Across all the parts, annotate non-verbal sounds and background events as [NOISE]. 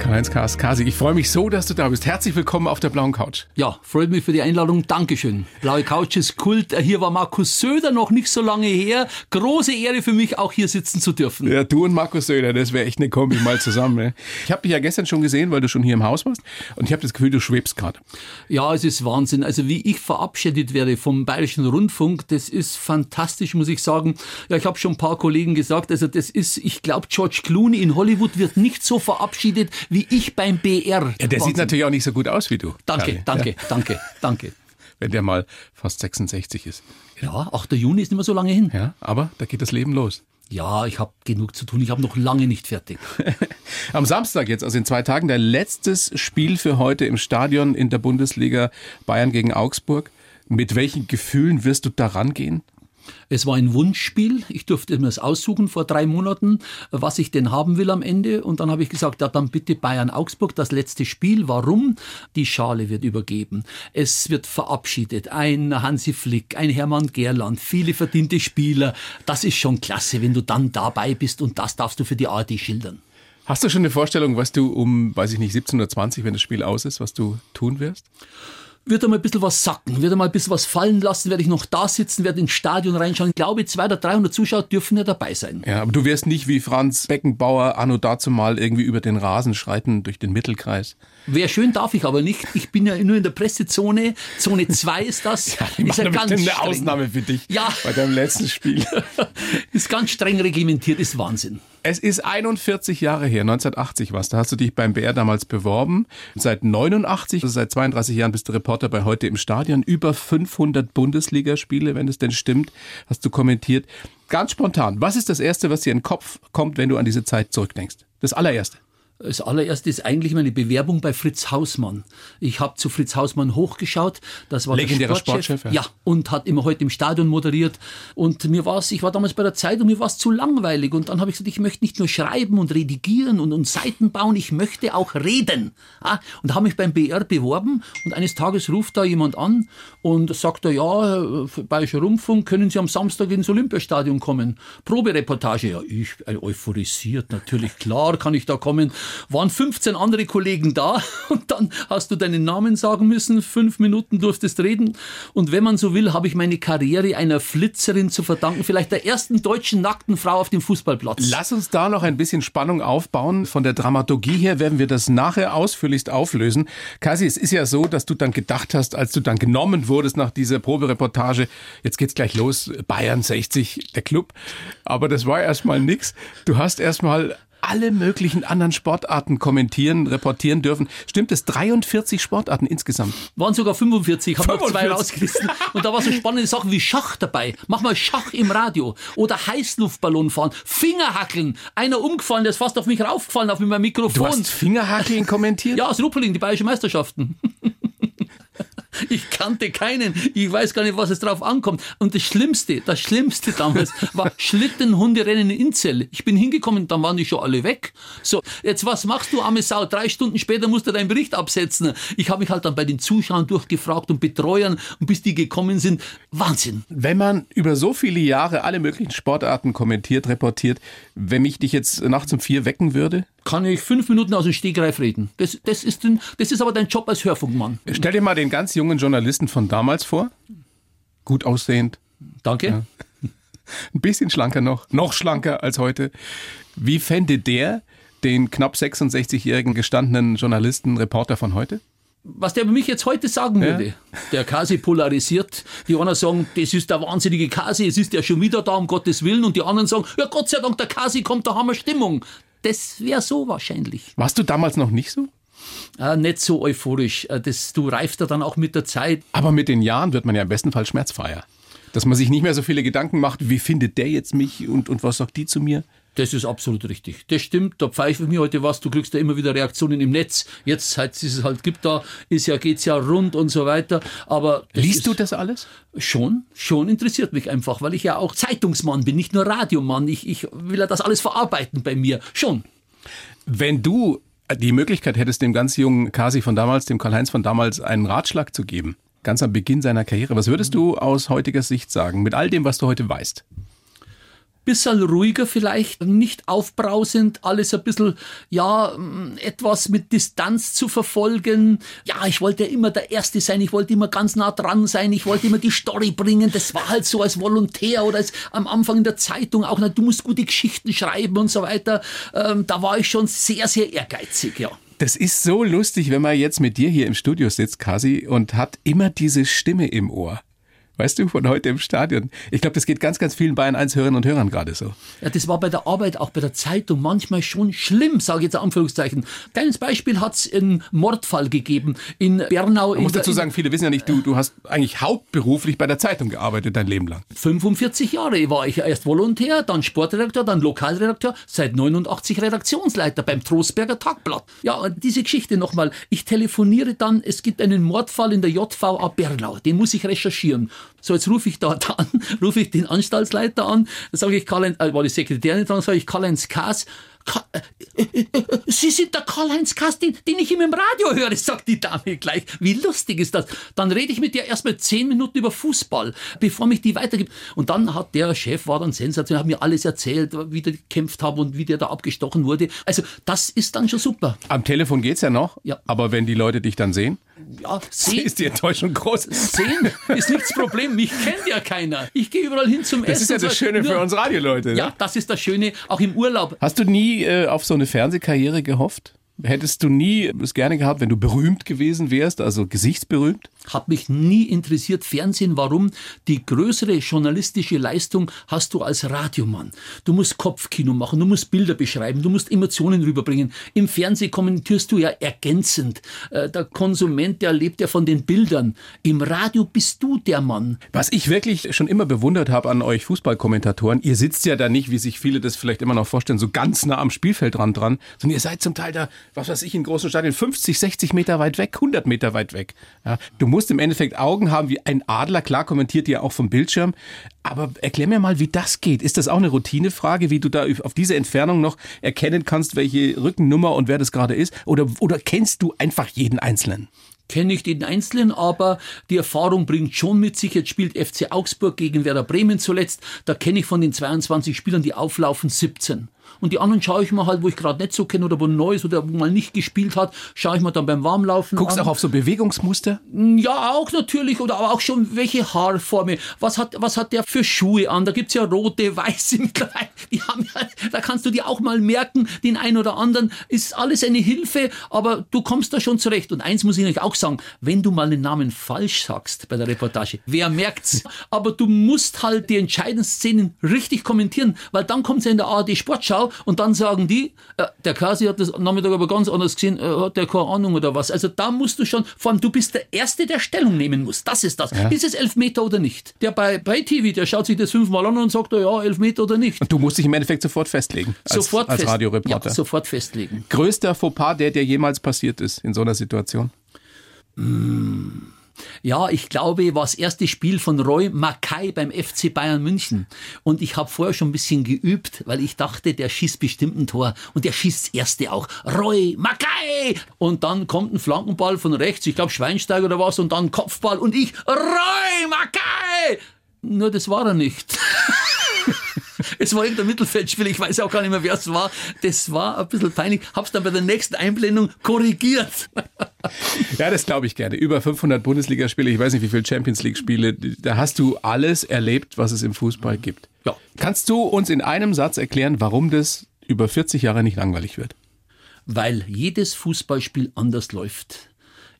Karl-Heinz Kasi, ich freue mich so, dass du da bist. Herzlich willkommen auf der blauen Couch. Ja, freut mich für die Einladung. Dankeschön. Blaue Couch ist Kult. Hier war Markus Söder noch nicht so lange her. Große Ehre für mich, auch hier sitzen zu dürfen. Ja, du und Markus Söder, das wäre echt eine Kombi mal zusammen. Ne? Ich habe dich ja gestern schon gesehen, weil du schon hier im Haus warst. Und ich habe das Gefühl, du schwebst gerade. Ja, es ist Wahnsinn. Also wie ich verabschiedet werde vom Bayerischen Rundfunk, das ist fantastisch, muss ich sagen. Ja, ich habe schon ein paar Kollegen gesagt, also das ist, ich glaube, George Clooney in Hollywood wird nicht so verabschiedet wie ich beim BR. Ja, der Wahnsinn. sieht natürlich auch nicht so gut aus wie du. Danke, Karl. danke, Ja. danke, danke. [LAUGHS] Wenn der mal fast 66 ist. Ja, 8. Juni ist nicht mehr so lange hin. Ja, aber da geht das Leben los. Ja, ich habe genug zu tun. Ich habe noch lange nicht fertig. [LAUGHS] Am Samstag jetzt, also in zwei Tagen, dein letztes Spiel für heute im Stadion in der Bundesliga Bayern gegen Augsburg. Mit welchen Gefühlen wirst du da rangehen? Es war ein Wunschspiel. Ich durfte mir das aussuchen vor drei Monaten, was ich denn haben will am Ende. Und dann habe ich gesagt, ja, dann bitte Bayern Augsburg, das letzte Spiel. Warum? Die Schale wird übergeben. Es wird verabschiedet. Ein Hansi Flick, ein Hermann Gerland, viele verdiente Spieler. Das ist schon klasse, wenn du dann dabei bist und das darfst du für die ARD schildern. Hast du schon eine Vorstellung, was du um, weiß ich nicht, 17.20 wenn das Spiel aus ist, was du tun wirst? Wird einmal ein bisschen was sacken, wird einmal ein bisschen was fallen lassen, werde ich noch da sitzen, werde ins Stadion reinschauen. Ich glaube, 200 oder 300 Zuschauer dürfen ja dabei sein. Ja, aber du wirst nicht wie Franz Beckenbauer anno dazu mal irgendwie über den Rasen schreiten durch den Mittelkreis. Wäre schön, darf ich aber nicht. Ich bin ja nur in der Pressezone. Zone 2 ist das. [LAUGHS] Die ist ja ganz eine streng. Ausnahme für dich Ja. bei deinem letzten Spiel. [LAUGHS] Ist ganz streng reglementiert, ist Wahnsinn. Es ist 41 Jahre her, 1980 was. Da hast du dich beim BR damals beworben. Seit 89, also seit 32 Jahren bist du Reporter bei Heute im Stadion. Über 500 Bundesligaspiele, wenn es denn stimmt, hast du kommentiert. Ganz spontan, was ist das Erste, was dir in den Kopf kommt, wenn du an diese Zeit zurückdenkst? Das allererste. Das allererste ist eigentlich meine Bewerbung bei Fritz Hausmann. Ich habe zu Fritz Hausmann hochgeschaut. Das war Legendärer der Sportchef. Sportchef, ja. ja. und hat immer heute im Stadion moderiert. Und mir war ich war damals bei der Zeitung, mir war es zu langweilig. Und dann habe ich gesagt, ich möchte nicht nur schreiben und redigieren und, und Seiten bauen, ich möchte auch reden. Ah, Und habe mich beim BR beworben. Und eines Tages ruft da jemand an und sagt er, ja, Herr Bayerischer Rundfunk, können Sie am Samstag ins Olympiastadion kommen? Probereportage. Ja, ich äh, euphorisiert, natürlich, klar kann ich da kommen. Waren 15 andere Kollegen da [LAUGHS] und dann hast du deinen Namen sagen müssen, fünf Minuten durftest reden. Und wenn man so will, habe ich meine Karriere einer Flitzerin zu verdanken, vielleicht der ersten deutschen nackten Frau auf dem Fußballplatz. Lass uns da noch ein bisschen Spannung aufbauen. Von der Dramaturgie her werden wir das nachher ausführlichst auflösen. Kasi, es ist ja so, dass du dann gedacht hast, als du dann genommen wurdest nach dieser Probereportage, jetzt geht's gleich los, Bayern 60, der Club. Aber das war erstmal nix. Du hast erstmal alle möglichen anderen Sportarten kommentieren, reportieren dürfen. Stimmt es? 43 Sportarten insgesamt. Waren sogar 45, habe noch zwei 45. rausgerissen. Und da war so spannende Sachen wie Schach dabei. Mach mal Schach im Radio. Oder Heißluftballon fahren. Fingerhackeln. Einer umgefallen, der ist fast auf mich raufgefallen, auf mein Du Mikrofon. hast Fingerhackeln kommentiert? [LAUGHS] Ja, aus Ruppeling, die Bayerischen Meisterschaften. [LAUGHS] Ich kannte keinen. Ich weiß gar nicht, was es drauf ankommt. Und das Schlimmste, das Schlimmste damals [LAUGHS] war Schlittenhunderennen in Inzell. Ich bin hingekommen, dann waren die schon alle weg. So, jetzt was machst du, arme Sau? Drei Stunden später musst du deinen Bericht absetzen. Ich habe mich halt dann bei den Zuschauern durchgefragt und Betreuern und bis die gekommen sind. Wahnsinn. Wenn man über so viele Jahre alle möglichen Sportarten kommentiert, reportiert, wenn mich dich jetzt nachts um vier wecken würde, Kann ich fünf Minuten aus dem Stegreif reden. Das, das, ist, den, das ist aber dein Job als Hörfunkmann. stell dir mal den ganz jungen Journalisten von damals vor. Gut aussehend, Danke. ein bisschen schlanker noch, noch schlanker als heute. Wie fände der den knapp 66-jährigen gestandenen Journalisten, Reporter von heute? was der über mich jetzt heute sagen würde. Der Kasi polarisiert. Die einen sagen, das ist der wahnsinnige Kasi, es ist ja schon wieder da, um Gottes Willen. Und die anderen sagen, ja Gott sei Dank, der Kasi kommt, da haben wir Stimmung. Das wäre so wahrscheinlich. Warst du damals noch nicht so? Äh, nicht so euphorisch. Äh, das, du reifst ja dann auch mit der Zeit. Aber mit den Jahren wird man ja im besten Fall schmerzfreier. Dass man sich nicht mehr so viele Gedanken macht, wie findet der jetzt mich und, und was sagt die zu mir? Das ist absolut richtig. Das stimmt. Da pfeife ich mir heute was. Du kriegst ja immer wieder Reaktionen im Netz. Jetzt, seit es es halt gibt, da ist ja, geht's ja rund und so weiter. Aber Liest du das alles? Schon, schon interessiert mich einfach, weil ich ja auch Zeitungsmann bin, nicht nur Radiomann. Ich, ich will ja das alles verarbeiten bei mir. Schon. Wenn du die Möglichkeit hättest, dem ganz jungen Kasi von damals, dem Karl-Heinz von damals, einen Ratschlag zu geben, ganz am Beginn seiner Karriere. Was würdest du aus heutiger Sicht sagen, mit all dem, was du heute weißt? Bisschen ruhiger vielleicht, nicht aufbrausend, alles ein bisschen, ja, etwas mit Distanz zu verfolgen. Ja, ich wollte immer der Erste sein, ich wollte immer ganz nah dran sein, ich wollte immer die Story bringen. Das war halt so als Volontär oder als am Anfang in der Zeitung auch, na, du musst gute Geschichten schreiben und so weiter. Ähm, da war ich schon sehr, sehr ehrgeizig, ja. Das ist so lustig, wenn man jetzt mit dir hier im Studio sitzt, Kasi, und hat immer diese Stimme im Ohr. Weißt du, von heute im Stadion. Ich glaube, das geht ganz, ganz vielen Bayern 1 Hörern und Hörern gerade so. Ja, das war bei der Arbeit, auch bei der Zeitung manchmal schon schlimm, sage ich jetzt Anführungszeichen. Kleines Beispiel hat es einen Mordfall gegeben in Bernau. Man muss dazu sagen, viele wissen ja nicht, du, du hast eigentlich hauptberuflich bei der Zeitung gearbeitet dein Leben lang. 45 Jahre war ich erst Volontär, dann Sportredakteur, dann Lokalredakteur, seit 89 Redaktionsleiter beim Trostberger Tagblatt. Ja, diese Geschichte nochmal. Ich telefoniere dann, es gibt einen Mordfall in der JVA Bernau, den muss ich recherchieren. So, jetzt rufe ich dort [LAUGHS] an, rufe ich den Anstaltsleiter an, sage ich, Karl, äh, war die Sekretärin dran, sage ich, Karl-Heinz Kaas, äh, äh, äh, Sie sind der Karl-Heinz Kaas, den, den, ich immer im Radio höre, sagt die Dame gleich. Wie lustig ist das? Dann rede ich mit dir erstmal zehn Minuten über Fußball, bevor mich die weitergibt. Und dann hat der Chef, war dann sensationell, hat mir alles erzählt, wie der gekämpft hat und wie der da abgestochen wurde. Also, das ist dann schon super. Am Telefon geht's ja noch, ja. aber wenn die Leute dich dann sehen? Ja, sehen. Ist die Enttäuschung groß? Sehen ist nicht das Problem. Mich kennt ja keiner. Ich gehe überall hin zum das Essen. Das ist ja das Schöne für uns Radioleute. Ne? Ja, das ist das Schöne, auch im Urlaub. Hast du nie äh, auf so eine Fernsehkarriere gehofft? Hättest du nie es gerne gehabt, wenn du berühmt gewesen wärst, also gesichtsberühmt? Hat mich nie interessiert Fernsehen. Warum? Die größere journalistische Leistung hast du als Radiomann. Du musst Kopfkino machen, du musst Bilder beschreiben, du musst Emotionen rüberbringen. Im Fernsehen kommentierst du ja ergänzend. Äh, der Konsument, der lebt ja von den Bildern. Im Radio bist du der Mann. Was ich wirklich schon immer bewundert habe an euch Fußballkommentatoren, ihr sitzt ja da nicht, wie sich viele das vielleicht immer noch vorstellen, so ganz nah am Spielfeldrand dran, sondern ihr seid zum Teil da, was weiß ich, in großen Stadien 50, 60 Meter weit weg, 100 Meter weit weg. Ja, du musst im Endeffekt Augen haben wie ein Adler. Klar kommentiert ihr auch vom Bildschirm. Aber erklär mir mal, wie das geht. Ist das auch eine Routinefrage, wie du da auf diese Entfernung noch erkennen kannst, welche Rückennummer und wer das gerade ist? Oder, oder kennst du einfach jeden Einzelnen? kenne ich den Einzelnen, aber die Erfahrung bringt schon mit sich. Jetzt spielt FC Augsburg gegen Werder Bremen zuletzt. Da kenne ich von den 22 Spielern, die auflaufen, 17. Und die anderen schaue ich mir halt, wo ich gerade nicht so kenne oder wo Neues oder wo mal nicht gespielt hat, schaue ich mir dann beim Warmlaufen Guckst an. auch auf so Bewegungsmuster? Ja, auch natürlich. Oder aber auch schon welche Haarformen. Was hat, was hat der für Schuhe an? Da gibt's ja rote, [LAUGHS] weiße mittlerweile. Die haben ja, da kannst du dir auch mal merken, den einen oder anderen. Ist alles eine Hilfe, aber du kommst da schon zurecht. Und eins muss ich euch auch sagen, wenn du mal den Namen falsch sagst bei der Reportage, wer merkt's? [LAUGHS] Aber du musst halt die entscheidenden Szenen richtig kommentieren, weil dann kommt's ja in der ARD Sportschau und dann sagen die, äh, der Kasi hat das am Nachmittag aber ganz anders gesehen, äh, hat der keine Ahnung oder was. Also da musst du schon, vor allem du bist der Erste, der Stellung nehmen muss. Das ist das. Ja. Ist es Elfmeter oder nicht? Der bei, bei TV, der schaut sich das fünfmal an und sagt, ja, Elfmeter oder nicht. Und du musst dich im Endeffekt sofort festlegen. Als, sofort als fest, Radioreporter. Ja, sofort festlegen. Größter Fauxpas, der dir jemals passiert ist in so einer Situation? Mmh. Ja, ich glaube, war das erste Spiel von Roy Mackay beim FC Bayern München. Und ich habe vorher schon ein bisschen geübt, weil ich dachte, der schießt bestimmt ein Tor. Und der schießt das erste auch. Roy Mackay! Und dann kommt ein Flankenball von rechts, ich glaube Schweinsteiger oder was, und dann Kopfball und ich, Roy Mackay! Nur das war er nicht. [LAUGHS] [LAUGHS] es war irgendein Mittelfeldspieler, ich weiß auch gar nicht mehr, wer es war. Das war ein bisschen peinlich. Hab's dann bei der nächsten Einblendung korrigiert. [LAUGHS] Ja, das glaube ich gerne. Über 500 Bundesligaspiele, ich weiß nicht, wie viele Champions League-Spiele. Da hast du alles erlebt, was es im Fußball gibt. Ja. Kannst du uns in einem Satz erklären, warum das über 40 Jahre nicht langweilig wird? Weil jedes Fußballspiel anders läuft.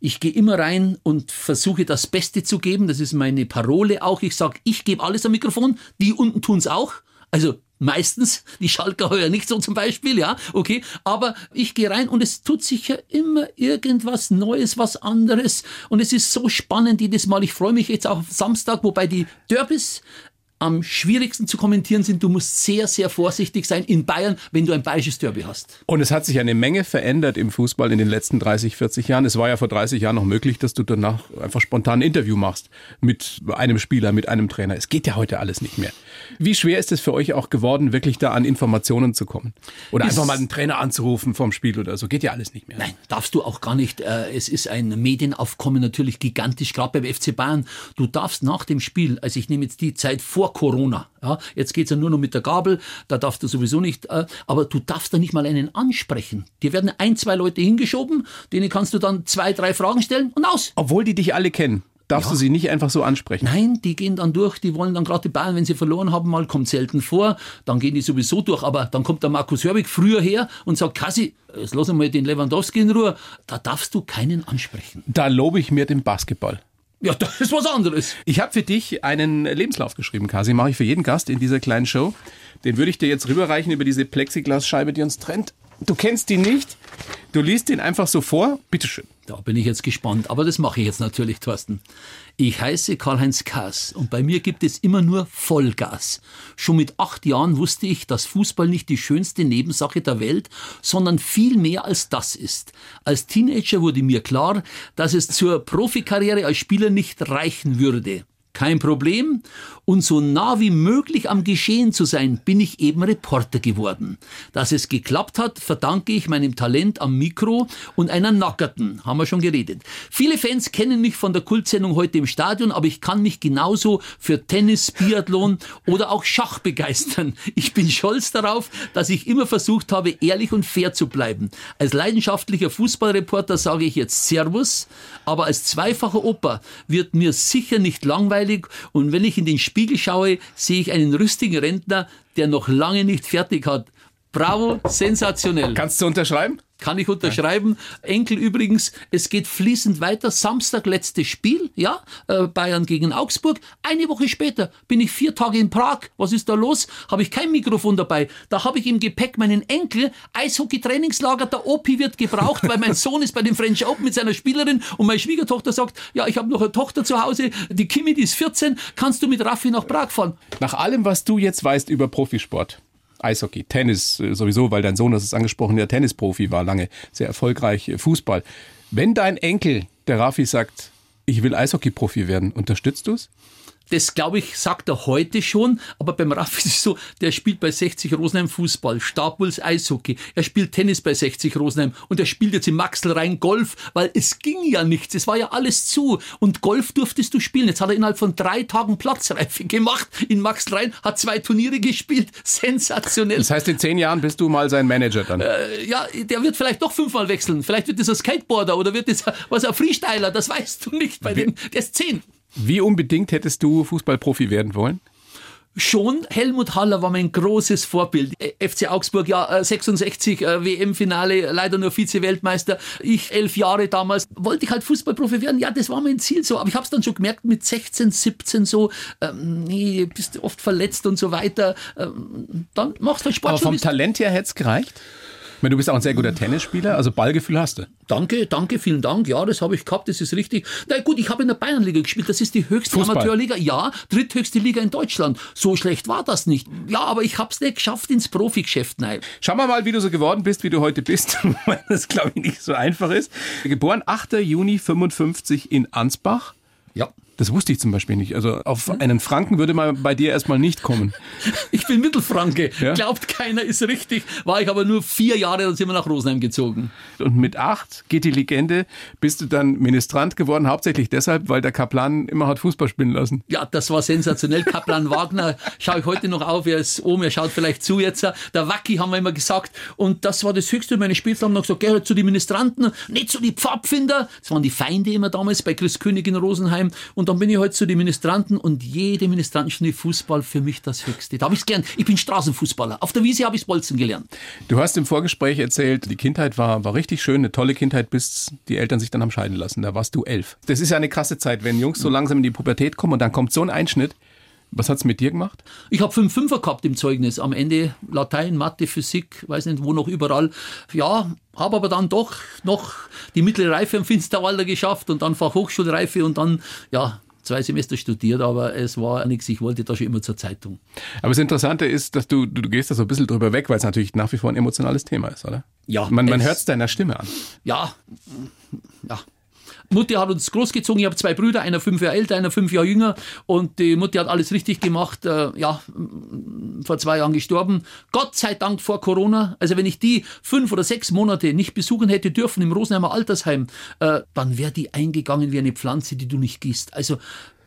Ich gehe immer rein und versuche das Beste zu geben. Das ist meine Parole auch. Ich sage, ich gebe alles am Mikrofon. Die unten tun's auch. Also meistens, die Schalker heuer nicht so zum Beispiel, ja, okay, aber ich gehe rein und es tut sich ja immer irgendwas Neues, was anderes und es ist so spannend jedes Mal. Ich freue mich jetzt auf Samstag, wobei die Derbys am schwierigsten zu kommentieren sind. Du musst sehr, sehr vorsichtig sein in Bayern, wenn du ein bayerisches Derby hast. Und es hat sich eine Menge verändert im Fußball in den letzten 30, 40 Jahren. Es war ja vor 30 Jahren noch möglich, dass du danach einfach spontan ein Interview machst mit einem Spieler, mit einem Trainer. Es geht ja heute alles nicht mehr. Wie schwer ist es für euch auch geworden, wirklich da an Informationen zu kommen? Oder ist einfach mal einen Trainer anzurufen vom Spiel oder so? Geht ja alles nicht mehr. Nein, darfst du auch gar nicht. Äh, es ist ein Medienaufkommen natürlich gigantisch, gerade beim FC Bayern. Du darfst nach dem Spiel, also ich nehme jetzt die Zeit vor Corona, ja, jetzt geht's ja nur noch mit der Gabel, da darfst du sowieso nicht, äh, aber du darfst da nicht mal einen ansprechen. Dir werden ein, zwei Leute hingeschoben, denen kannst du dann zwei, drei Fragen stellen und aus. Obwohl die dich alle kennen darfst ja. du sie nicht einfach so ansprechen. Nein, die gehen dann durch, die wollen dann gerade die Bayern, wenn sie verloren haben, mal kommt selten vor, dann gehen die sowieso durch, aber dann kommt der Markus Hörbig früher her und sagt, Kassi, jetzt lass mal den Lewandowski in Ruhe, da darfst du keinen ansprechen. Da lobe ich mir den Basketball. Ja, das ist was anderes. Ich habe für dich einen Lebenslauf geschrieben, Kasi. Mache ich für jeden Gast in dieser kleinen Show. Den würde ich dir jetzt rüberreichen über diese Plexiglasscheibe, die uns trennt. Du kennst ihn nicht. Du liest ihn einfach so vor. Bitteschön. Da bin ich jetzt gespannt. Aber das mache ich jetzt natürlich, Thorsten. Ich heiße Karl-Heinz Kass und bei mir gibt es immer nur Vollgas. Schon mit acht Jahren wusste ich, dass Fußball nicht die schönste Nebensache der Welt, sondern viel mehr als das ist. Als Teenager wurde mir klar, dass es zur Profikarriere als Spieler nicht reichen würde. Kein Problem. Und so nah wie möglich am Geschehen zu sein, bin ich eben Reporter geworden. Dass es geklappt hat, verdanke ich meinem Talent am Mikro und einer Nackerten, haben wir schon geredet. Viele Fans kennen mich von der Kultsendung heute im Stadion, aber ich kann mich genauso für Tennis, Biathlon oder auch Schach begeistern. Ich bin stolz darauf, dass ich immer versucht habe, ehrlich und fair zu bleiben. Als leidenschaftlicher Fußballreporter sage ich jetzt Servus, aber als zweifacher Opa wird mir sicher nicht langweilig und wenn ich in den Spiegel schaue, sehe ich einen rüstigen Rentner, der noch lange nicht fertig hat. Bravo, sensationell. Kannst du unterschreiben? Kann ich unterschreiben. Enkel übrigens, es geht fließend weiter. Samstag letztes Spiel, ja, äh, Bayern gegen Augsburg. Eine Woche später bin ich vier Tage in Prag. Was ist da los? Habe ich kein Mikrofon dabei. Da habe ich im Gepäck meinen Enkel. Eishockey-Trainingslager, der Opi wird gebraucht, weil mein Sohn ist bei den French Open mit seiner Spielerin und meine Schwiegertochter sagt, ja, ich habe noch eine Tochter zu Hause, die Kimi, die ist 14, kannst du mit Raffi nach Prag fahren? Nach allem, was du jetzt weißt über Profisport, Eishockey, Tennis äh, sowieso, weil dein Sohn, das ist angesprochen, der Tennisprofi war lange, sehr erfolgreich, äh, Fußball. Wenn dein Enkel, der Rafi, sagt, ich will Eishockey-Profi werden, unterstützt du es? Das glaube ich, sagt er heute schon, aber beim Raff [LAUGHS] ist es so, der spielt bei 60 Rosenheim Fußball, Stabwuls Eishockey, er spielt Tennis bei 60 Rosenheim und er spielt jetzt im Maxl Rhein Golf, weil es ging ja nichts, es war ja alles zu und Golf durftest du spielen. Jetzt hat er innerhalb von drei Tagen Platzreife gemacht in Maxl Rhein, hat zwei Turniere gespielt, [LAUGHS] sensationell. Das heißt, in zehn Jahren bist du mal sein Manager dann? Äh, ja, der wird vielleicht doch fünfmal wechseln, vielleicht wird das ein Skateboarder oder wird das was ein Freestyler, das weißt du nicht bei dem, der ist zehn. Wie unbedingt hättest du Fußballprofi werden wollen? Schon Helmut Haller war mein großes Vorbild. Äh, FC Augsburg, ja, 66 äh, WM-Finale, leider nur Vize-Weltmeister. Ich elf Jahre damals. Wollte ich halt Fußballprofi werden? Ja, das war mein Ziel so. Aber ich habe es dann schon gemerkt mit 16, 17 so, ähm, nee, bist oft verletzt und so weiter. Ähm, dann machst du halt Sport. Aber vom Talent her hätte es gereicht? Meine, du bist auch ein sehr guter Tennisspieler, also Ballgefühl hast du. Danke, danke, vielen Dank. Ja, das habe ich gehabt, das ist richtig. Na gut, ich habe in der Bayernliga gespielt, das ist die höchste Fußball. Amateurliga. Ja, dritthöchste Liga in Deutschland. So schlecht war das nicht. Ja, aber ich habe es nicht geschafft ins Profigeschäft. Nein. Schauen wir mal, wie du so geworden bist, wie du heute bist, [LAUGHS] weil das, glaube ich, nicht so einfach ist. Geboren 8. Juni 55 in Ansbach. Ja. Das wusste ich zum Beispiel nicht. Also auf einen Franken würde man bei dir erstmal nicht kommen. [LAUGHS] Ich bin Mittelfranke. Ja? Glaubt keiner, ist richtig. War ich aber nur vier Jahre, dann sind wir nach Rosenheim gezogen. Und mit acht geht die Legende, bist du dann Ministrant geworden, hauptsächlich deshalb, weil der Kaplan immer hat Fußball spielen lassen. Ja, das war sensationell. Kaplan Wagner schaue ich heute noch auf. Er ist oben, er schaut vielleicht zu jetzt. Der Wacki haben wir immer gesagt. Und das war das Höchste. Meine Spitzel haben noch gesagt, geh zu den Ministranten, nicht zu den Pfadfinder. Das waren die Feinde immer damals bei Chris König in Rosenheim. Und dann bin ich heute halt zu den Ministranten und jede Ministrantenstunde Fußball für mich das Höchste. Da habe ich es gern. Ich bin Straßenfußballer. Auf der Wiese habe ich Bolzen gelernt. Du hast im Vorgespräch erzählt, die Kindheit war, war richtig schön, eine tolle Kindheit, bis die Eltern sich dann haben scheiden lassen. Da warst du elf. Das ist ja eine krasse Zeit, wenn Jungs so langsam in die Pubertät kommen und dann kommt so ein Einschnitt. Was hat es mit dir gemacht? Ich habe fünf Fünfer gehabt im Zeugnis. Am Ende Latein, Mathe, Physik, weiß nicht wo noch überall. Ja, habe aber dann doch noch die mittlere Reife im Finsterwalder geschafft und dann Fachhochschulreife und dann, ja, zwei Semester studiert, aber es war nichts. Ich wollte da schon immer zur Zeitung. Aber das Interessante ist, dass du, du, du gehst da so ein bisschen drüber weg, weil es natürlich nach wie vor ein emotionales Thema ist, oder? Ja. Man, man hört es deiner Stimme an. Ja, ja. Mutti hat uns großgezogen. Ich habe zwei Brüder, einer fünf Jahre älter, einer fünf Jahre jünger. Und die Mutti hat alles richtig gemacht. Äh, ja, vor zwei Jahren gestorben. Gott sei Dank vor Corona. Also wenn ich die fünf oder sechs Monate nicht besuchen hätte dürfen im Rosenheimer Altersheim, äh, dann wäre die eingegangen wie eine Pflanze, die du nicht gießt. Also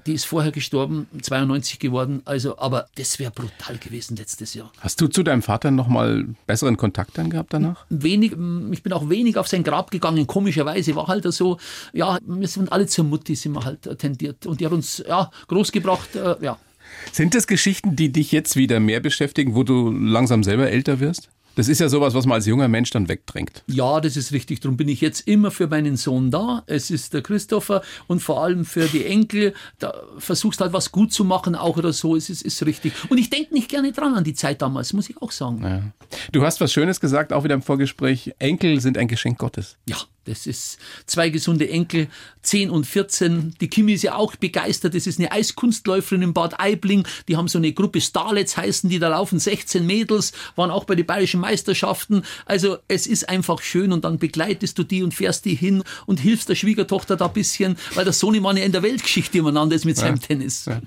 die ist vorher gestorben, 92 geworden. Also, aber das wäre brutal gewesen letztes Jahr. Hast du zu deinem Vater noch mal besseren Kontakt dann gehabt danach? Wenig, ich bin auch wenig auf sein Grab gegangen. Komischerweise war halt so, ja, wir sind alle zur Mutti sind wir halt tendiert und die hat uns ja großgebracht, äh, ja. Sind das Geschichten, die dich jetzt wieder mehr beschäftigen, wo du langsam selber älter wirst? Das ist ja sowas, was man als junger Mensch dann wegdrängt. Ja, das ist richtig. Darum bin ich jetzt immer für meinen Sohn da. Es ist der Christopher und vor allem für die Enkel. Da versuchst halt was gut zu machen, auch oder so. Es ist, ist richtig. Und ich denke nicht gerne dran an die Zeit damals, muss ich auch sagen. Ja. Du hast was Schönes gesagt, auch wieder im Vorgespräch. Enkel sind ein Geschenk Gottes. Ja, das ist zwei gesunde Enkel, 10 und 14. Die Kimi ist ja auch begeistert. Das ist eine Eiskunstläuferin in Bad Aibling. Die haben so eine Gruppe Starlets heißen, die da laufen 16 Mädels, waren auch bei den bayerischen Meisterschaften. Also es ist einfach schön und dann begleitest du die und fährst die hin und hilfst der Schwiegertochter da ein bisschen, weil der Sohnemann ja in der Weltgeschichte umeinander ist mit seinem ja. Tennis. Ja.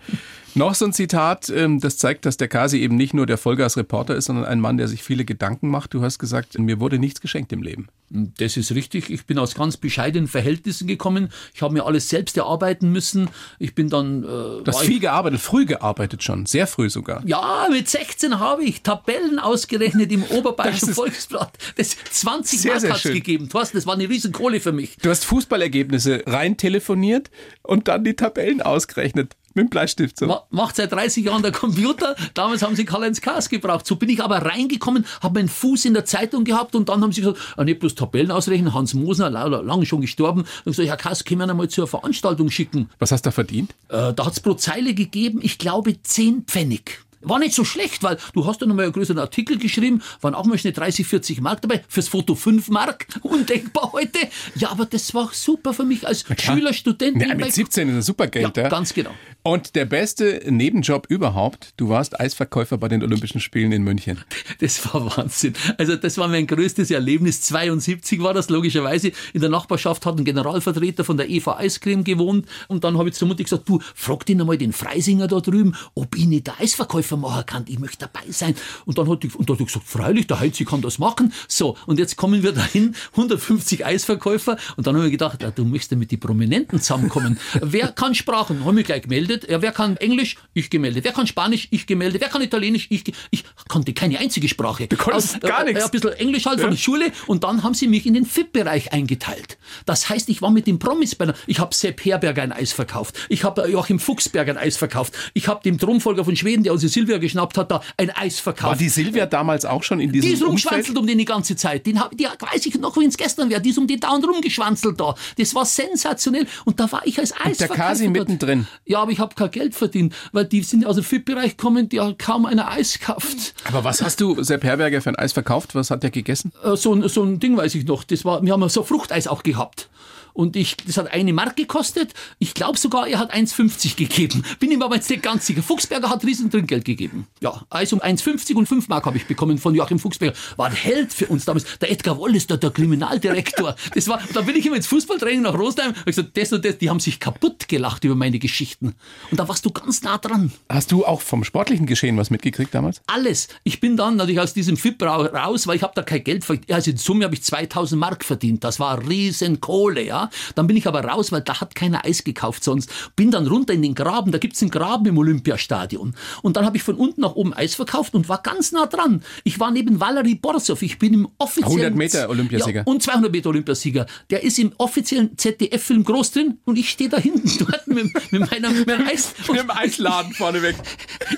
Noch so ein Zitat, ähm, das zeigt, dass der Kasi eben nicht nur der Vollgas-Reporter ist, sondern ein Mann, der sich viele Gedanken macht. Du hast gesagt, mir wurde nichts geschenkt im Leben. Das ist richtig. Ich bin aus ganz bescheidenen Verhältnissen gekommen. Ich habe mir alles selbst erarbeiten müssen. Ich bin dann. Äh, du hast viel gearbeitet, früh gearbeitet schon, sehr früh sogar. Ja, mit 16 habe ich Tabellen ausgerechnet im Oberbayerischen Volksblatt. Das 20 sehr, Mark hat es gegeben. Thorsten, das war eine riesen Kohle für mich. Du hast Fußballergebnisse rein telefoniert und dann die Tabellen ausgerechnet. Mit dem Bleistift so. Macht seit 30 Jahren der Computer. Damals haben sie Karl-Heinz Kaas gebraucht. So bin ich aber reingekommen, habe meinen Fuß in der Zeitung gehabt und dann haben sie gesagt, ah, nicht bloß Tabellen ausrechnen. Hans Mosner, lange schon gestorben. Und gesagt, Herr Kaas, können wir ihn einmal zur Veranstaltung schicken. Was hast du da verdient? Äh, da hat es pro Zeile gegeben, ich glaube, 10 Pfennig. War nicht so schlecht, weil du hast dann nochmal einen größeren Artikel geschrieben, waren auch mal schnell 30, 40 Mark dabei, fürs Foto 5 Mark, [LAUGHS] undenkbar heute. Ja, aber das war super für mich als Schüler, Student. Ja, mit 17 ist das super Geld, ja, ja. Ganz genau. Und der beste Nebenjob überhaupt, du warst Eisverkäufer bei den Olympischen Spielen in München. Das war Wahnsinn. Also das war mein größtes Erlebnis. 72 war das logischerweise. In der Nachbarschaft hat ein Generalvertreter von der Eva Eiscreme gewohnt und dann habe ich zur Mutter gesagt, du, frag den einmal den Freisinger da drüben, ob ich nicht der Eisverkäufer machen kann. Ich möchte dabei sein. Und dann hat ich, und dann hat ich gesagt, freilich, der Heinz kann das machen. So, und jetzt kommen wir dahin, 150 Eisverkäufer und dann habe ich gedacht, du möchtest mit den Prominenten zusammenkommen. [LAUGHS] Wer kann Sprachen? Habe mich gleich gemeldet. Ja, wer kann Englisch? Ich gemeldet. Wer kann Spanisch? Ich gemeldet. Wer kann Italienisch? Ich, ich konnte keine einzige Sprache. Du konntest Aus, gar nichts. Äh, ein bisschen Englisch halt ja. von der Schule und dann haben sie mich in den FIP-Bereich eingeteilt. Das heißt, ich war mit den Promis bei der, ich habe Sepp Herberger ein Eis verkauft. Ich habe Joachim Fuchsberger ein Eis verkauft. Ich habe dem Thronfolger von Schweden, der unsere Silvia geschnappt hat, da ein Eis verkauft. War die Silvia damals auch schon in diesem Die ist rumgeschwanzelt um den die ganze Zeit. Den hab, die weiß ich noch, wie es gestern wäre. Die ist um die dauernd rumgeschwanzelt da. Das war sensationell. Und da war ich als Eisverkäufer. Der Kasi mittendrin. Ja, aber ich habe kein Geld verdient, weil die sind aus dem FIP-Bereich gekommen, die hat kaum einer Eis kauft. Aber was hast du Sepp Herberger für ein Eis verkauft? Was hat der gegessen? Äh, so, so ein Ding weiß ich noch. Das war, wir haben so Fruchteis auch gehabt. Und ich, das hat eine Mark gekostet. Ich glaube sogar, er hat 1,50 gegeben. Bin ihm aber jetzt nicht ganz sicher. Fuchsberger hat riesen Trinkgeld gegeben. Ja, also 1,50 und 5 Mark habe ich bekommen von Joachim Fuchsberger. War ein Held für uns damals. Der Edgar ist da der Kriminaldirektor. Das war, da bin ich immer ins Fußballtraining nach Rostheim. Ich gesagt, das und das, die haben sich kaputt gelacht über meine Geschichten. Und da warst du ganz nah dran. Hast du auch vom sportlichen Geschehen was mitgekriegt damals? Alles. Ich bin dann natürlich aus diesem FIP raus, weil ich habe da kein Geld verdient. Also in Summe habe ich 2000 Mark verdient. Das war riesen Kohle, ja. Dann bin ich aber raus, weil da hat keiner Eis gekauft sonst. Bin dann runter in den Graben, da gibt's einen Graben im Olympiastadion. Und dann habe ich von unten nach oben Eis verkauft und war ganz nah dran. Ich war neben Valery Borsov, ich bin im offiziellen... 100 Meter Olympiasieger. Ja, und 200 Meter Olympiasieger. Der ist im offiziellen ZDF-Film groß drin und ich stehe da hinten [LAUGHS] dort mit, mit meiner mit meinem Eis... [LAUGHS] mit dem Eisladen vorneweg.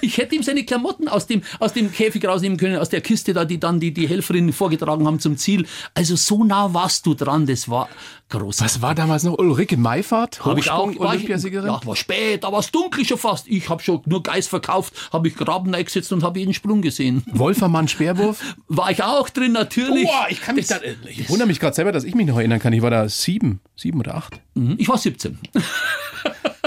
Ich hätte ihm seine Klamotten aus dem, aus dem Käfig rausnehmen können, aus der Kiste da, die dann die, die Helferinnen vorgetragen haben zum Ziel. Also so nah warst du dran, das war großartig. Was war damals noch Ulrike Meifert? Habe ich auch Olympiasiegerin? Ja, war spät, da war es dunkel schon fast. Ich habe schon nur Geist verkauft, habe ich Graben eingesetzt und habe jeden Sprung gesehen. Wolfermann Speerwurf? [LAUGHS] War ich auch drin, natürlich. Oh, ich kann mich das, da, ich wundere mich gerade selber, dass ich mich noch erinnern kann. Ich war da sieben, sieben oder acht. Mhm, ich war 17.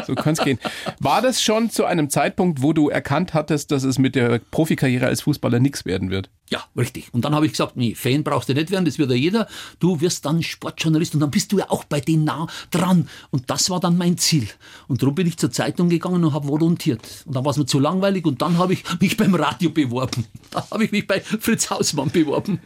So kann es gehen. War das schon zu einem Zeitpunkt, wo du erkannt hattest, dass es mit der Profikarriere als Fußballer nichts werden wird? Ja, richtig. Und dann habe ich gesagt, nee, Fan brauchst du nicht werden, das wird ja jeder. Du wirst dann Sportjournalist und dann bist du ja auch bei denen nah dran. Und das war dann mein Ziel. Und darum bin ich zur Zeitung gegangen und habe volontiert. Und dann war es mir zu langweilig und dann habe ich mich beim Radio beworben. Da habe ich mich bei Fritz Hausmann beworben.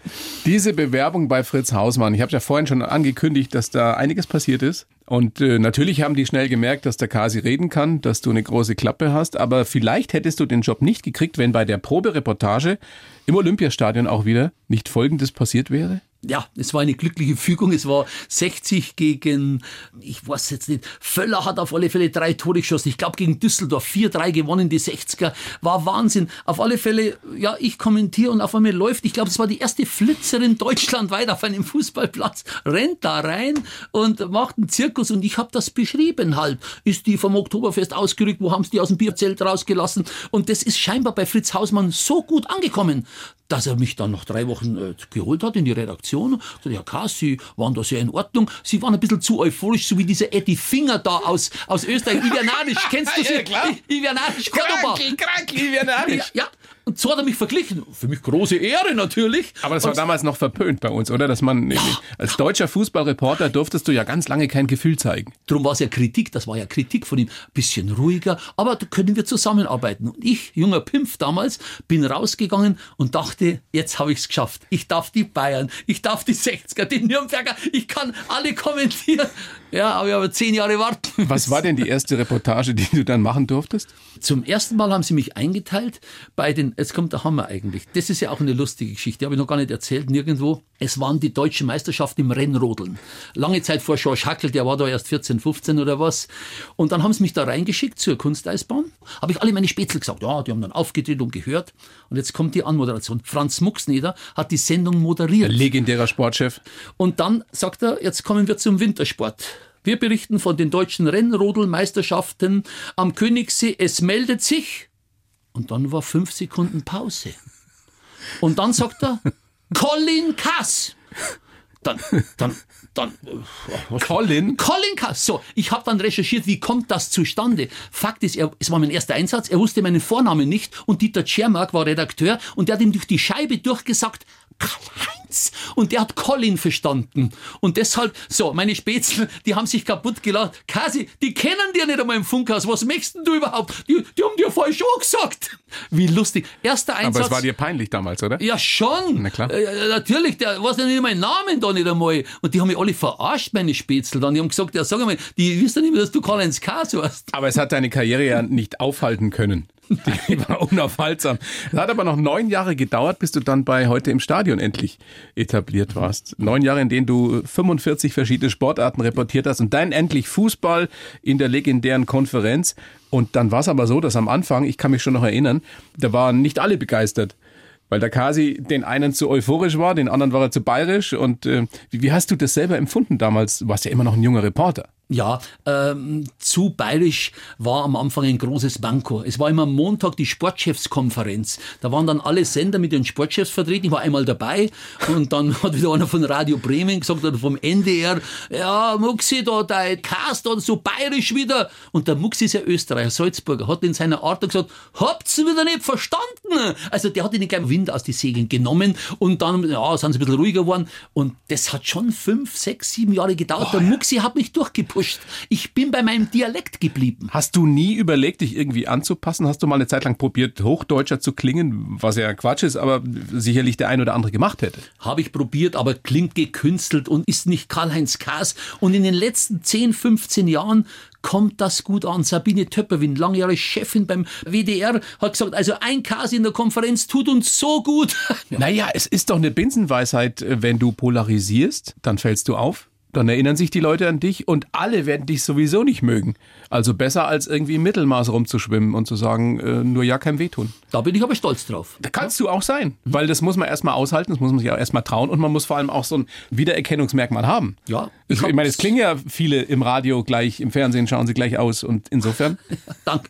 Diese Bewerbung bei Fritz Hausmann, ich habe ja vorhin schon angekündigt, dass da einiges passiert ist. Und äh, natürlich haben die schnell gemerkt, dass der Kasi reden kann, dass du eine große Klappe hast. Aber vielleicht hättest du den Job nicht gekriegt, wenn bei der Probereportage im Olympiastadion auch wieder nicht Folgendes passiert wäre? Ja, es war eine glückliche Fügung. Es war 60 gegen, ich weiß jetzt nicht, Völler hat auf alle Fälle drei Tore geschossen. Ich glaube gegen Düsseldorf 4-3 gewonnen, die 60er. War Wahnsinn. Auf alle Fälle, ja, ich kommentiere und auf einmal läuft, ich glaube, es war die erste Flitzerin deutschlandweit auf einem Fußballplatz, rennt da rein und macht einen Zirkus und ich habe das beschrieben halt. Ist die vom Oktoberfest ausgerückt, wo haben sie die aus dem Bierzelt rausgelassen? Und das ist scheinbar bei Fritz Hausmann so gut angekommen, dass er mich dann nach drei Wochen äh, geholt hat in die Redaktion. Sagt, ja, Kass, Sie waren da sehr in Ordnung. Sie waren ein bisschen zu euphorisch, so wie dieser Eddie Finger da aus, aus Österreich. Ivianadisch, kennst du [LAUGHS] sie? Ja, klar. Ivianadisch, Cordoba. Krank, krank, Ivianadisch. Ja, und so hat er mich verglichen. Für mich große Ehre natürlich. Aber das war Und- damals noch verpönt bei uns, oder? Dass man als deutscher Fußballreporter durftest du ja ganz lange kein Gefühl zeigen. Darum war es ja Kritik, das war ja Kritik von ihm. Bisschen ruhiger, aber da können wir zusammenarbeiten. Und ich, junger Pimpf damals, bin rausgegangen und dachte, jetzt habe ich es geschafft. Ich darf die Bayern, ich darf die 60er, die Nürnberger, ich kann alle kommentieren. Ja, aber ich habe zehn Jahre warten müssen. Was war denn die erste Reportage, die du dann machen durftest? Zum ersten Mal haben sie mich eingeteilt bei den, jetzt kommt der Hammer eigentlich. Das ist ja auch eine lustige Geschichte, habe ich noch gar nicht erzählt, nirgendwo. Es waren die deutschen Meisterschaften im Rennrodeln. Lange Zeit vor George Hackel, der war da erst 14, 15 oder was. Und dann haben sie mich da reingeschickt zur Kunsteisbahn. Habe ich alle meine Spätzle gesagt. Ja, die haben dann aufgedreht und gehört. Und jetzt kommt die Anmoderation. Franz Muxneder hat die Sendung moderiert. Legendärer Sportchef. Und dann sagt er, jetzt kommen wir zum Wintersport. Wir berichten von den deutschen Rennrodelmeisterschaften am Königssee. Es meldet sich. Und dann war fünf Sekunden Pause. Und dann sagt er, [LAUGHS] Colin Kass. Dann, dann, dann, äh, was Colin? Colin Kass. So, ich habe dann recherchiert, wie kommt das zustande? Fakt ist, er, es war mein erster Einsatz, er wusste meinen Vornamen nicht und Dieter Tschermak war Redakteur und der hat ihm durch die Scheibe durchgesagt, Karl-Heinz. Und der hat Colin verstanden. Und deshalb, so, meine Spätzle, die haben sich kaputt gelacht. Kasi, die kennen dir nicht einmal im Funkhaus. Was möchtest denn du überhaupt? Die, die haben dir falsch angesagt. Wie lustig. Erster Einsatz. Aber es war dir peinlich damals, oder? Ja, schon. Na klar. Äh, natürlich, der weiß ja nicht meinen Namen da nicht einmal. Und die haben mich alle verarscht, meine Spätzle. Dann, die haben gesagt, ja, sag mal, die wissen nicht mehr, dass du Karl-Heinz Kass warst. Aber es hat deine Karriere ja nicht aufhalten können. [LAUGHS] Die war unaufhaltsam. Es hat aber noch neun Jahre gedauert, bis du dann bei heute im Stadion endlich etabliert warst. Neun Jahre, in denen du 45 verschiedene Sportarten reportiert hast und dann endlich Fußball in der legendären Konferenz. Und dann war es aber so, dass am Anfang, ich kann mich schon noch erinnern, da waren nicht alle begeistert. Weil der Kasi den einen zu euphorisch war, den anderen war er zu bayerisch. Und äh, wie, wie hast du das selber empfunden damals? Du warst ja immer noch ein junger Reporter. Ja, ähm, zu bayerisch war am Anfang ein großes Banko. Es war immer am Montag die Sportchefskonferenz. Da waren dann alle Sender mit den Sportchefs vertreten. Ich war einmal dabei und dann hat wieder einer von Radio Bremen gesagt oder vom NDR, ja, Muxi, da dein Cast oder so bayerisch wieder. Und der Muxi ist ja Österreicher, Salzburger, hat in seiner Art gesagt, habt's wieder nicht verstanden? Also der hat ihnen gleich Wind aus die Segeln genommen und dann, ja, sind sie ein bisschen ruhiger geworden. Und das hat schon fünf, sechs, sieben Jahre gedauert. der Muxi hat mich durchgepusht. Ich bin bei meinem Dialekt geblieben. Hast du nie überlegt, dich irgendwie anzupassen? Hast du mal eine Zeit lang probiert, Hochdeutscher zu klingen, was ja Quatsch ist, aber sicherlich der ein oder andere gemacht hätte? Habe ich probiert, aber klingt gekünstelt und ist nicht Karl-Heinz Kaas. Und in den letzten 10, 15 Jahren kommt das gut an. Sabine Töpperwin, lange Jahre Chefin beim WDR, hat gesagt, also ein Kaas in der Konferenz tut uns so gut. [LAUGHS] Naja, es ist doch eine Binsenweisheit, wenn du polarisierst, dann fällst du auf. Dann erinnern sich die Leute an dich und alle werden dich sowieso nicht mögen. Also besser als irgendwie im Mittelmaß rumzuschwimmen und zu sagen, äh, nur ja kein Wehtun. Da bin ich aber stolz drauf. Da kannst du auch sein, weil das muss man erstmal aushalten, das muss man sich auch erstmal trauen und man muss vor allem auch so ein Wiedererkennungsmerkmal haben. Ja, Ich, ich meine, es klingen ja viele im Radio gleich, im Fernsehen schauen sie gleich aus und insofern. [LAUGHS] Danke.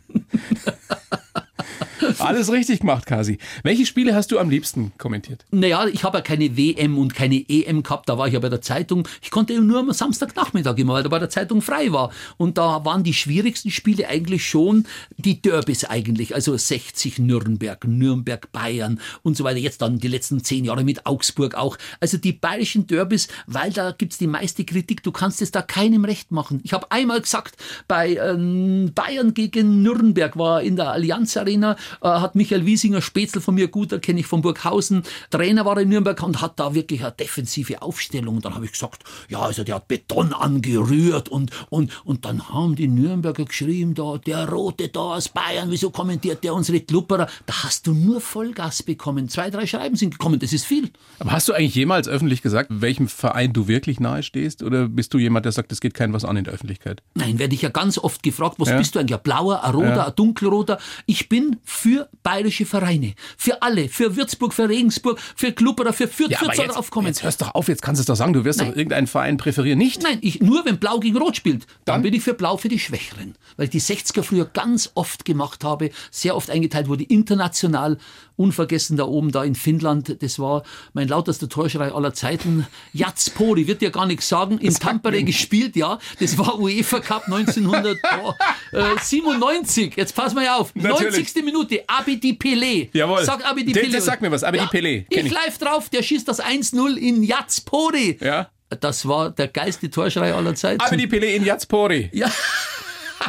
[LAUGHS] Alles richtig gemacht, Kasi. Welche Spiele hast du am liebsten kommentiert? Naja, ich habe ja keine WM und keine EM gehabt, da war ich ja bei der Zeitung. Ich konnte nur am Samstagnachmittag immer, weil da bei der Zeitung frei war. Und da waren die schwierigsten Spiele eigentlich schon die Derbys eigentlich. Also 60 Nürnberg, Nürnberg, Bayern und so weiter. Jetzt dann die letzten zehn Jahre mit Augsburg auch. Also die bayerischen Derbys, weil da gibt's die meiste Kritik. Du kannst es da keinem recht machen. Ich habe einmal gesagt, bei ähm, Bayern gegen Nürnberg war in der Allianz Arena, äh, hat Michael Wiesinger, Spätzl von mir gut, kenne ich von Burghausen, Trainer war in Nürnberg und hat da wirklich eine defensive Aufstellung. Und dann habe ich gesagt, ja, also der hat Beton angerührt und, und, und dann haben die Nürnberger geschrieben, da, der Rote da aus Bayern, wieso kommentiert der unsere Klupperer? Da hast du nur Vollgas bekommen. Zwei, drei Schreiben sind gekommen, das ist viel. Aber hast du eigentlich jemals öffentlich gesagt, welchem Verein du wirklich nahe stehst? Oder bist du jemand, der sagt, es geht kein was an in der Öffentlichkeit? Nein, werde ich ja ganz oft gefragt, was ja. bist du eigentlich? Ein blauer, ein roter, ja. ein dunkelroter? Ich bin für bayerische Vereine. Für alle. Für Würzburg, für Regensburg, für Klubberer, für Fürth, ja, Fürth jetzt, aufkommen. Jetzt hörst doch auf, jetzt kannst du es doch sagen, du wirst Nein. doch irgendeinen Verein präferieren. Nicht? Nein, ich, nur wenn Blau gegen Rot spielt, dann, dann bin ich für Blau für die Schwächeren. Weil ich die 60er früher ganz oft gemacht habe, sehr oft eingeteilt wurde, international, unvergessen da oben, da in Finnland, das war mein lautester Torschrei aller Zeiten. Jatspori, wird ja gar nichts sagen, in Tampere gespielt, ja. Das war UEFA Cup [LAUGHS] 1997. Jetzt pass mal auf. Natürlich. 90. Minute, Abidi Pelé. Jawohl. Sag Abidi Pelé. Das sagt mir was, Abidi ja, Pelé. Ich, ich live drauf, der schießt das 1-0 in Jatspori. Ja. Das war der geilste Torschrei aller Zeiten. Abidi Pelé in Jatspori. Ja.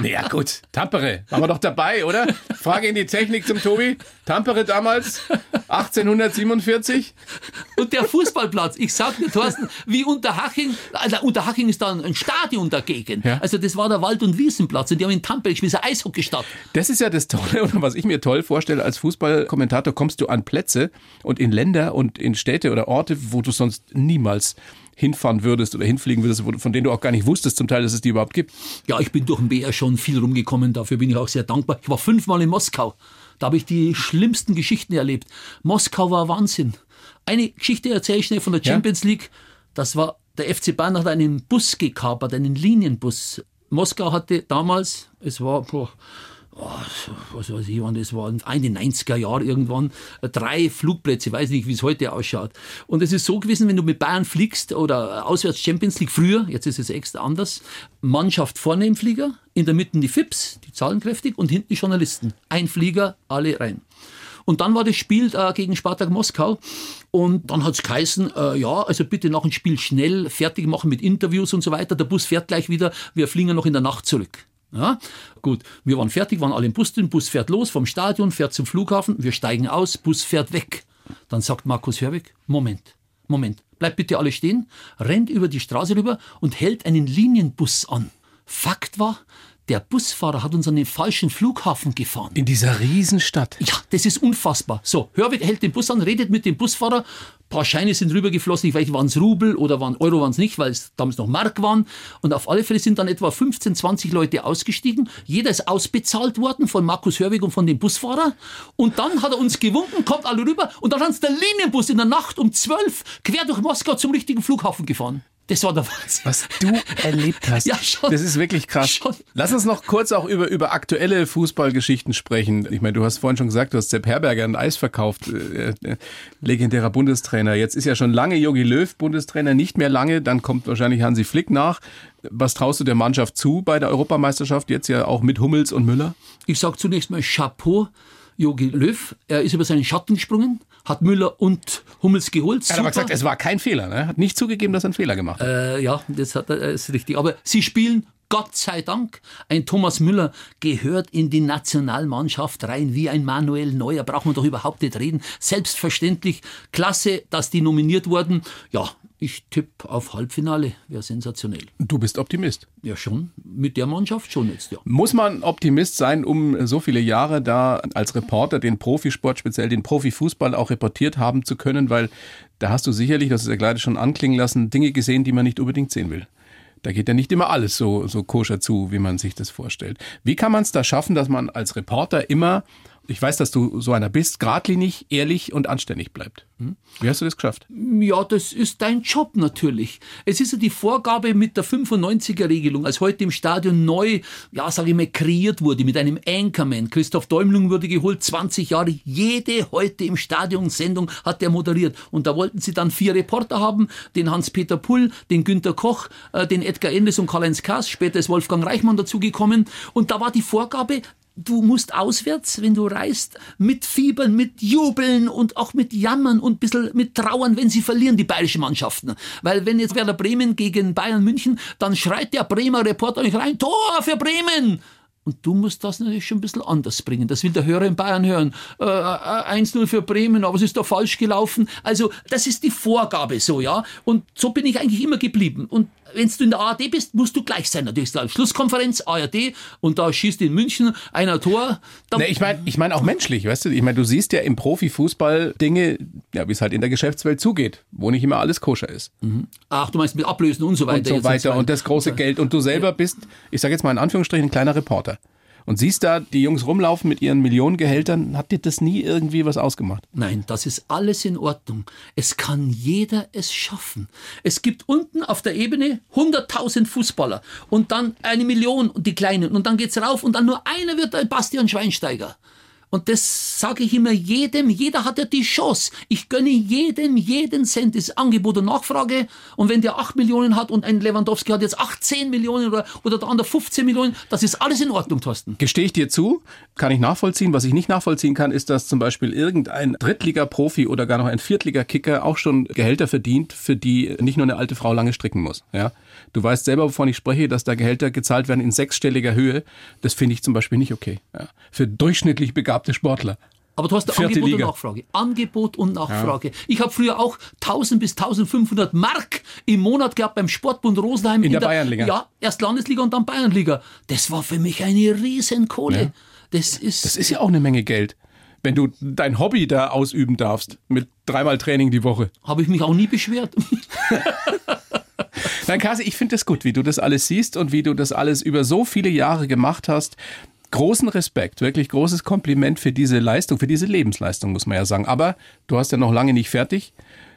Naja, gut. [LAUGHS] Tampere. Waren wir doch dabei, oder? Frage in die Technik zum Tobi. Tampere damals, 1847. Und der Fußballplatz, ich sag dir, Thorsten, wie Unterhaching, also Unterhaching ist da ein Stadion dagegen. Ja. Also das war der Wald- und Wiesenplatz und die haben in Tampere gespielt, eine Eishockeystadt. Das ist ja das Tolle, [LAUGHS] oder was ich mir toll vorstelle, als Fußballkommentator kommst du an Plätze und in Länder und in Städte oder Orte, wo du sonst niemals hinfahren würdest oder hinfliegen würdest, von denen du auch gar nicht wusstest zum Teil, dass es die überhaupt gibt? Ja, ich bin durch den BR schon viel rumgekommen, dafür bin ich auch sehr dankbar. Ich war fünfmal in Moskau. Da habe ich die schlimmsten Geschichten erlebt. Moskau war Wahnsinn. Eine Geschichte erzähle ich schnell von der Champions ja? League. Das war, der FC Bayern hat einen Bus gekapert, einen Linienbus. Moskau hatte damals, es war, boah, was weiß ich, wann das war, in den 90er Jahren irgendwann, drei Flugplätze, weiß nicht, wie es heute ausschaut. Und es ist so gewesen, wenn du mit Bayern fliegst oder auswärts Champions League früher, jetzt ist es extra anders, Mannschaft vorne im Flieger, in der Mitte die FIPS, die zahlenkräftig, und hinten die Journalisten. Ein Flieger, alle rein. Und dann war das Spiel äh, gegen Spartak Moskau. Und dann hat es geheißen, äh, ja, also bitte nach dem Spiel schnell fertig machen mit Interviews und so weiter. Der Bus fährt gleich wieder, wir fliegen noch in der Nacht zurück. Ja, gut, wir waren fertig, waren alle im Bus drin, Bus fährt los vom Stadion, fährt zum Flughafen, wir steigen aus, Bus fährt weg. Dann sagt Markus Hörwig, Moment, Moment, bleibt bitte alle stehen, rennt über die Straße rüber und hält einen Linienbus an. Fakt war, der Busfahrer hat uns an den falschen Flughafen gefahren. In dieser Riesenstadt. Ja, das ist unfassbar. So, Hörwig hält den Bus an, redet mit dem Busfahrer. Ein paar Scheine sind rübergeflossen. Ich weiß nicht, waren es Rubel oder waren Euro waren es nicht, weil es damals noch Mark waren. Und auf alle Fälle sind dann etwa 15, 20 Leute ausgestiegen. Jeder ist ausbezahlt worden von Markus Hörwig und von dem Busfahrer. Und dann hat er uns gewunken, kommt alle rüber. Und dann ist der Linienbus in der Nacht um 12 quer durch Moskau zum richtigen Flughafen gefahren. Das war der Wahnsinn. Was du erlebt hast. ja, schon. Das ist wirklich krass. Schon. Lass uns noch kurz auch über, über aktuelle Fußballgeschichten sprechen. Ich meine, du hast vorhin schon gesagt, du hast Sepp Herberger ein Eis verkauft. Äh, äh, legendärer Bundestrainer. Jetzt ist ja schon lange Jogi Löw Bundestrainer, nicht mehr lange. Dann kommt wahrscheinlich Hansi Flick nach. Was traust du der Mannschaft zu bei der Europameisterschaft? Jetzt ja auch mit Hummels und Müller? Ich sage zunächst mal Chapeau. Jogi Löw, er ist über seinen Schatten gesprungen hat Müller und Hummels geholt. Er hat aber gesagt, es war kein Fehler. Ne? Hat nicht zugegeben, dass er einen Fehler gemacht hat. Äh, ja, das hat, äh, ist richtig. Aber sie spielen Gott sei Dank, ein Thomas Müller gehört in die Nationalmannschaft rein wie ein Manuel Neuer. Braucht man doch überhaupt nicht reden. Selbstverständlich, klasse, dass die nominiert wurden. Ja, ich tippe auf Halbfinale, wäre sensationell. Du bist Optimist? Ja, schon. Mit der Mannschaft schon jetzt, ja. Muss man Optimist sein, um so viele Jahre da als Reporter den Profisport, speziell den Profifußball auch reportiert haben zu können? Weil da hast du sicherlich, das ist ja gleich schon anklingen lassen, Dinge gesehen, die man nicht unbedingt sehen will. Da geht ja nicht immer alles so, so koscher zu, wie man sich das vorstellt. Wie kann man es da schaffen, dass man als Reporter immer Ich weiß, dass du so einer bist, geradlinig, ehrlich und anständig bleibt. Hm? Wie hast du das geschafft? Ja, das ist dein Job natürlich. Es ist ja die Vorgabe mit der 95er-Regelung, als heute im Stadion neu, ja, sage ich mal, kreiert wurde mit einem Anchorman. Christoph Däumlung wurde geholt, 20 Jahre. Jede heute im Stadion Sendung hat er moderiert. Und da wollten sie dann vier Reporter haben, den Hans-Peter Pull, den Günter Koch, äh, den Edgar Endes und Karl-Heinz Kass. Später ist Wolfgang Reichmann dazugekommen. Und da war die Vorgabe, du musst auswärts, wenn du reist, mit Fiebern, mit Jubeln und auch mit Jammern und ein bisschen mit Trauern, wenn sie verlieren, die bayerischen Mannschaften. Weil wenn jetzt Werder Bremen gegen Bayern München, dann schreit der Bremer Reporter nicht rein, Tor für Bremen! Und du musst das natürlich schon ein bisschen anders bringen. Das will der Hörer in Bayern hören. Äh, 1-0 für Bremen, aber es ist doch falsch gelaufen. Also, das ist die Vorgabe so, ja. Und so bin ich eigentlich immer geblieben. Und wenn du in der ARD bist, musst du gleich sein. Natürlich ist Schlusskonferenz, ARD, und da schießt in München einer Tor. Nee, ich meine ich mein auch menschlich, weißt du? Ich meine, du siehst ja im Profifußball Dinge, ja, wie es halt in der Geschäftswelt zugeht, wo nicht immer alles koscher ist. Mhm. Ach, du meinst mit Ablösen und so weiter. Und so weiter und das große Geld. Und du selber bist, ich sage jetzt mal in Anführungsstrichen, ein kleiner Reporter und siehst da die Jungs rumlaufen mit ihren Millionengehältern, hat dir das nie irgendwie was ausgemacht? Nein, das ist alles in Ordnung. Es kann jeder es schaffen. Es gibt unten auf der Ebene 100.000 Fußballer und dann eine Million und die Kleinen und dann geht's rauf und dann nur einer wird ein Bastian Schweinsteiger. Und das sage ich immer jedem, jeder hat ja die Chance. Ich gönne jedem jeden Cent, das Angebot und Nachfrage. Und wenn der 8 Millionen hat und ein Lewandowski hat jetzt 18 Millionen oder, oder der andere 15 Millionen, das ist alles in Ordnung, Thorsten. Gestehe ich dir zu, kann ich nachvollziehen. Was ich nicht nachvollziehen kann, ist, dass zum Beispiel irgendein Drittliga-Profi oder gar noch ein Viertliga-Kicker auch schon Gehälter verdient, für die nicht nur eine alte Frau lange stricken muss. Ja? Du weißt selber, wovon ich spreche, dass da Gehälter gezahlt werden in sechsstelliger Höhe. Das finde ich zum Beispiel nicht okay. Ja? Für durchschnittlich begabte Sportler. Aber du hast Angebot Liga. und Nachfrage. Angebot und Nachfrage. Ja. Ich habe früher auch 1000 bis 1500 Mark im Monat gehabt beim Sportbund Rosenheim. In, in der, der, Bayernliga? Ja, erst Landesliga und dann Bayernliga. Das war für mich eine Riesenkohle. Ja. Das ist, das ist ja auch eine Menge Geld wenn du dein Hobby da ausüben darfst, mit dreimal Training die Woche. Habe ich mich auch nie beschwert. [LAUGHS] Nein, Kasi, ich finde es gut, wie du das alles siehst und wie du das alles über so viele Jahre gemacht hast großen Respekt, wirklich großes Kompliment für diese Leistung, für diese Lebensleistung, muss man ja sagen. Aber du hast ja noch lange nicht fertig.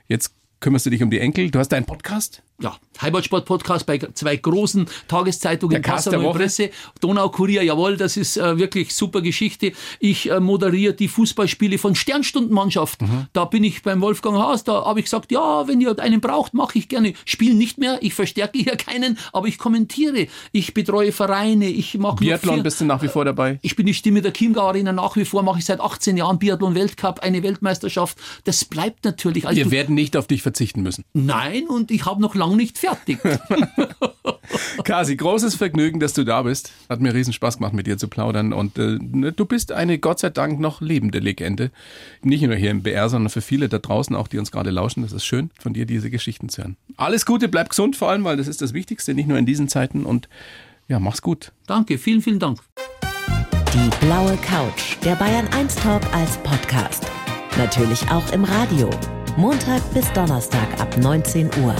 Jetzt kümmerst du dich um die Enkel. Du hast deinen Podcast? Ja, Heimatsport-Podcast bei zwei großen Tageszeitungen, Passau und Presse, Donaukurier, jawohl, das ist äh, wirklich super Geschichte. Ich äh, moderiere die Fußballspiele von Sternstundenmannschaften. Mhm. Da bin ich beim Wolfgang Haas, da habe ich gesagt, ja, wenn ihr einen braucht, mache ich gerne. Spielen nicht mehr, ich verstärke hier keinen, aber ich kommentiere. Ich betreue Vereine, ich mache Biathlon bist du nach wie vor dabei? Ich bin die Stimme der Chiemgau Arena nach wie vor, mache ich seit 18 Jahren Biathlon-Weltcup, eine Weltmeisterschaft. Das bleibt natürlich. Also Wir werden nicht auf dich verzichten müssen. Nein, und ich habe noch lange nicht fertig. [LAUGHS] Kasi, großes Vergnügen, dass du da bist. Hat mir riesen Spaß gemacht, mit dir zu plaudern. Und äh, ne, du bist eine Gott sei Dank noch lebende Legende. Nicht nur hier im BR, sondern für viele da draußen auch, die uns gerade lauschen. Das ist schön, von dir diese Geschichten zu hören. Alles Gute, bleib gesund vor allem, weil das ist das Wichtigste, nicht nur in diesen Zeiten. Und ja, mach's gut. Danke, vielen, vielen Dank. Die blaue Couch, der Bayern 1 Talk als Podcast. Natürlich auch im Radio. Montag bis Donnerstag ab 19 Uhr.